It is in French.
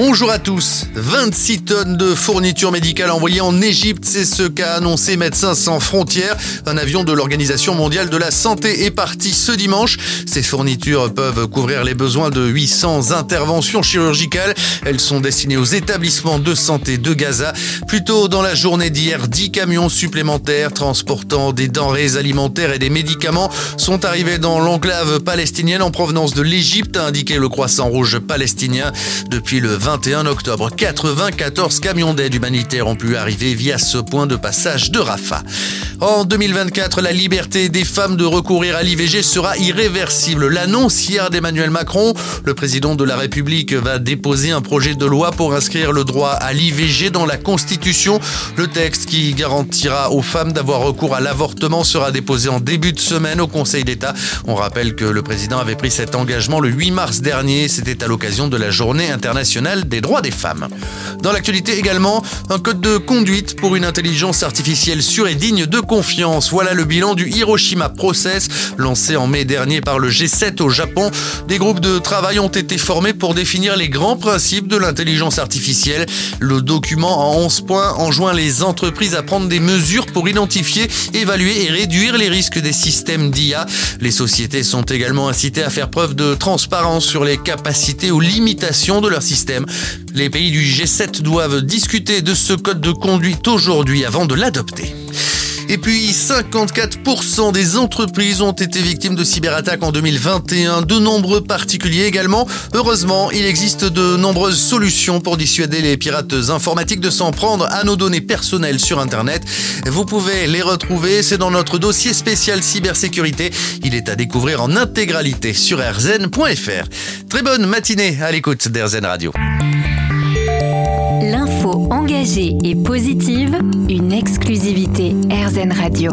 Bonjour à tous. 26 tonnes de fournitures médicales envoyées en Égypte, c'est ce qu'a annoncé Médecins sans frontières. Un avion de l'Organisation mondiale de la santé est parti ce dimanche. Ces fournitures peuvent couvrir les besoins de 800 interventions chirurgicales. Elles sont destinées aux établissements de santé de Gaza. Plus tôt dans la journée d'hier, 10 camions supplémentaires transportant des denrées alimentaires et des médicaments sont arrivés dans l'enclave palestinienne en provenance de l'Égypte, a indiqué le Croissant Rouge palestinien. Depuis le 21 octobre. 94 camions d'aide humanitaire ont pu arriver via ce point de passage de Rafah. En 2024, la liberté des femmes de recourir à l'IVG sera irréversible. L'annonce hier d'Emmanuel Macron, le président de la République va déposer un projet de loi pour inscrire le droit à l'IVG dans la Constitution. Le texte qui garantira aux femmes d'avoir recours à l'avortement sera déposé en début de semaine au Conseil d'État. On rappelle que le président avait pris cet engagement le 8 mars dernier. C'était à l'occasion de la journée internationale des droits des femmes. Dans l'actualité également, un code de conduite pour une intelligence artificielle sûre et digne de confiance. Voilà le bilan du Hiroshima Process, lancé en mai dernier par le G7 au Japon. Des groupes de travail ont été formés pour définir les grands principes de l'intelligence artificielle. Le document en 11 points enjoint les entreprises à prendre des mesures pour identifier, évaluer et réduire les risques des systèmes d'IA. Les sociétés sont également incitées à faire preuve de transparence sur les capacités ou limitations de leur système. Les pays du G7 doivent discuter de ce code de conduite aujourd'hui avant de l'adopter. Et puis 54% des entreprises ont été victimes de cyberattaques en 2021, de nombreux particuliers également. Heureusement, il existe de nombreuses solutions pour dissuader les pirates informatiques de s'en prendre à nos données personnelles sur Internet. Vous pouvez les retrouver, c'est dans notre dossier spécial cybersécurité. Il est à découvrir en intégralité sur rzn.fr. Très bonne matinée à l'écoute d'RZN Radio. L'info engagée et positive, exclusivité RZN Radio.